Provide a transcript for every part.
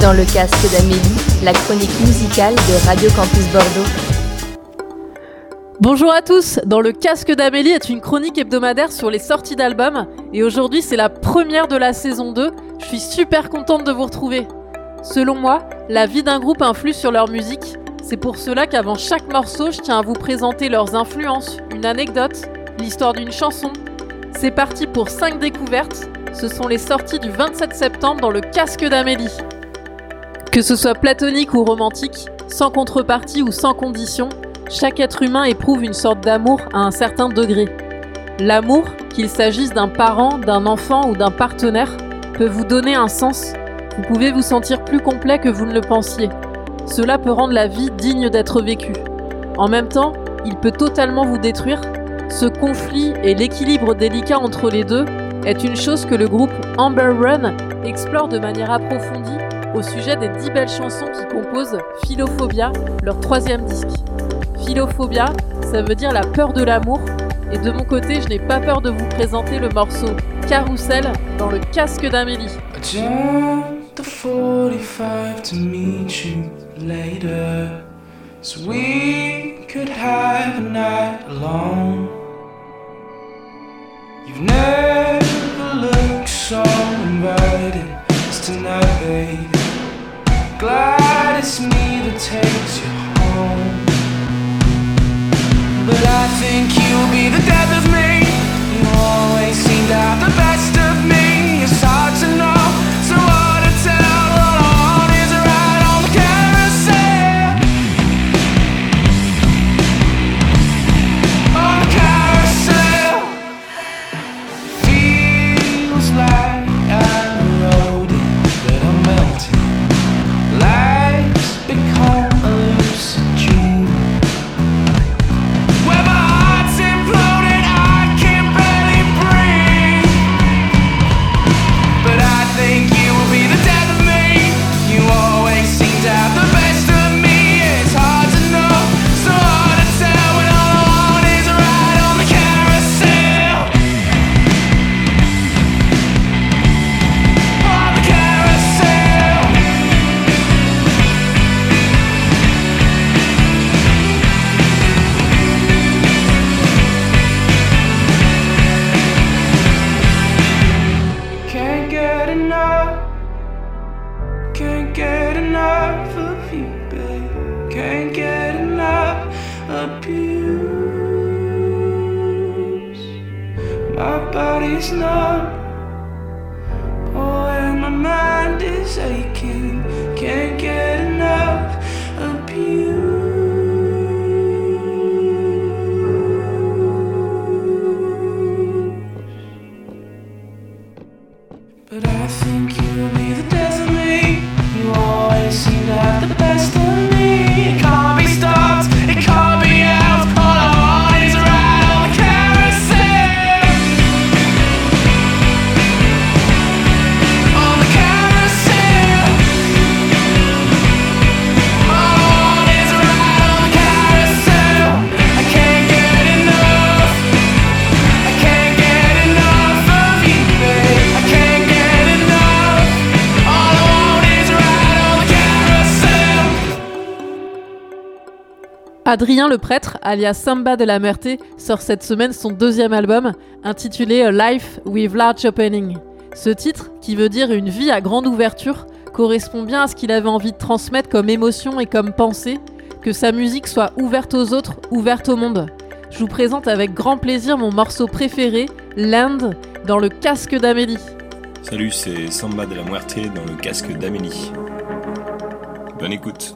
dans le casque d'Amélie, la chronique musicale de Radio Campus Bordeaux. Bonjour à tous, dans le casque d'Amélie est une chronique hebdomadaire sur les sorties d'albums et aujourd'hui c'est la première de la saison 2. Je suis super contente de vous retrouver. Selon moi, la vie d'un groupe influe sur leur musique. C'est pour cela qu'avant chaque morceau, je tiens à vous présenter leurs influences, une anecdote, l'histoire d'une chanson. C'est parti pour 5 découvertes. Ce sont les sorties du 27 septembre dans le casque d'Amélie. Que ce soit platonique ou romantique, sans contrepartie ou sans condition, chaque être humain éprouve une sorte d'amour à un certain degré. L'amour, qu'il s'agisse d'un parent, d'un enfant ou d'un partenaire, peut vous donner un sens. Vous pouvez vous sentir plus complet que vous ne le pensiez. Cela peut rendre la vie digne d'être vécue. En même temps, il peut totalement vous détruire. Ce conflit et l'équilibre délicat entre les deux est une chose que le groupe Amber Run explore de manière approfondie au sujet des dix belles chansons qui composent Philophobia, leur troisième disque. Philophobia, ça veut dire la peur de l'amour, et de mon côté, je n'ai pas peur de vous présenter le morceau Carousel dans le casque d'Amélie. Glad it's me that takes you home. But I think you'll be the death of me. You always seem to have the best of me. It's hard to know, Adrien le prêtre, alias Samba de la Meurthe, sort cette semaine son deuxième album, intitulé A Life with Large Opening. Ce titre, qui veut dire une vie à grande ouverture, correspond bien à ce qu'il avait envie de transmettre comme émotion et comme pensée, que sa musique soit ouverte aux autres, ouverte au monde. Je vous présente avec grand plaisir mon morceau préféré, Land, dans le casque d'Amélie. Salut, c'est Samba de la Muerte dans le casque d'Amélie. Bonne écoute.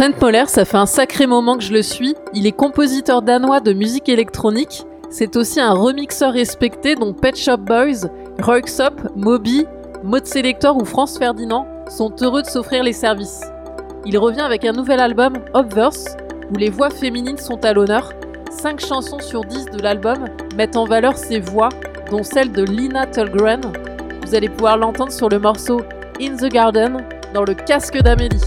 Trent Moller, ça fait un sacré moment que je le suis. Il est compositeur danois de musique électronique. C'est aussi un remixeur respecté dont Pet Shop Boys, Royksop, Moby, Mode Selector ou France Ferdinand sont heureux de s'offrir les services. Il revient avec un nouvel album, Obverse, où les voix féminines sont à l'honneur. 5 chansons sur 10 de l'album mettent en valeur ces voix, dont celle de Lina Tulgren. Vous allez pouvoir l'entendre sur le morceau In the Garden dans le casque d'Amélie.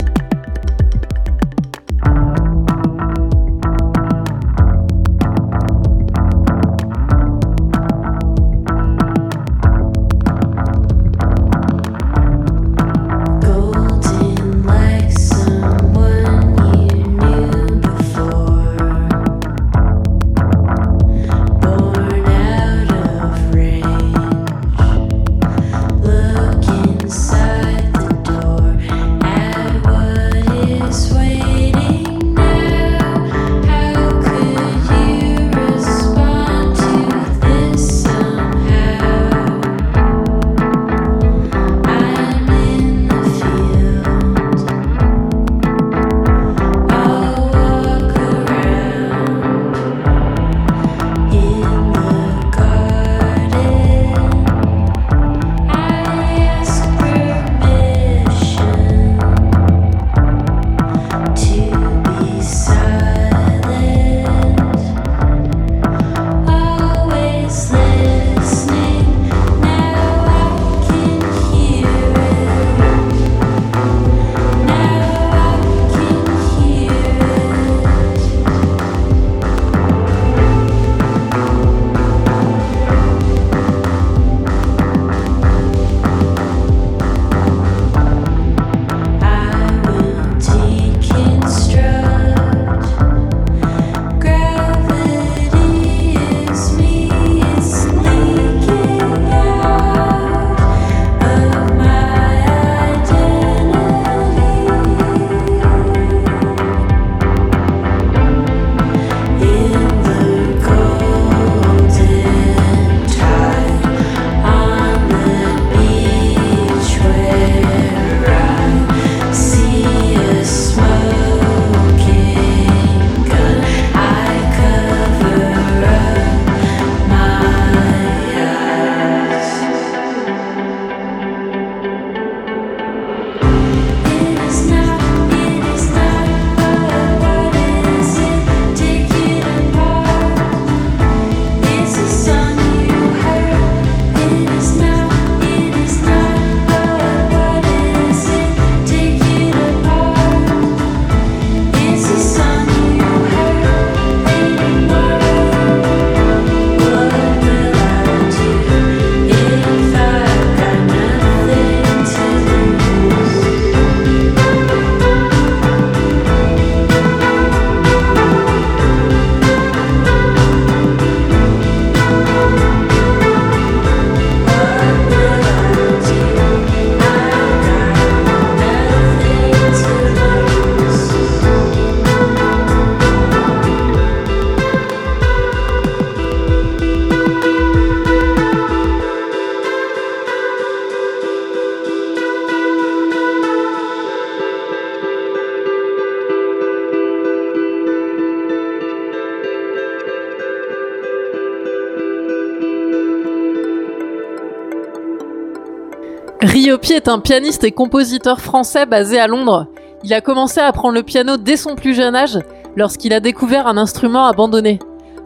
Riopi est un pianiste et compositeur français basé à Londres. Il a commencé à apprendre le piano dès son plus jeune âge, lorsqu'il a découvert un instrument abandonné.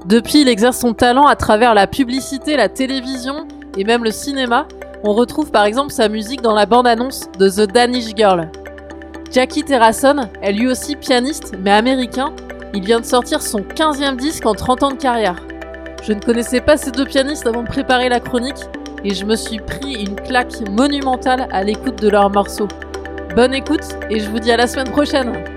Depuis, il exerce son talent à travers la publicité, la télévision et même le cinéma. On retrouve par exemple sa musique dans la bande-annonce de The Danish Girl. Jackie Terrasson est lui aussi pianiste, mais américain. Il vient de sortir son 15e disque en 30 ans de carrière. Je ne connaissais pas ces deux pianistes avant de préparer la chronique, et je me suis pris une claque monumentale à l'écoute de leurs morceaux. Bonne écoute et je vous dis à la semaine prochaine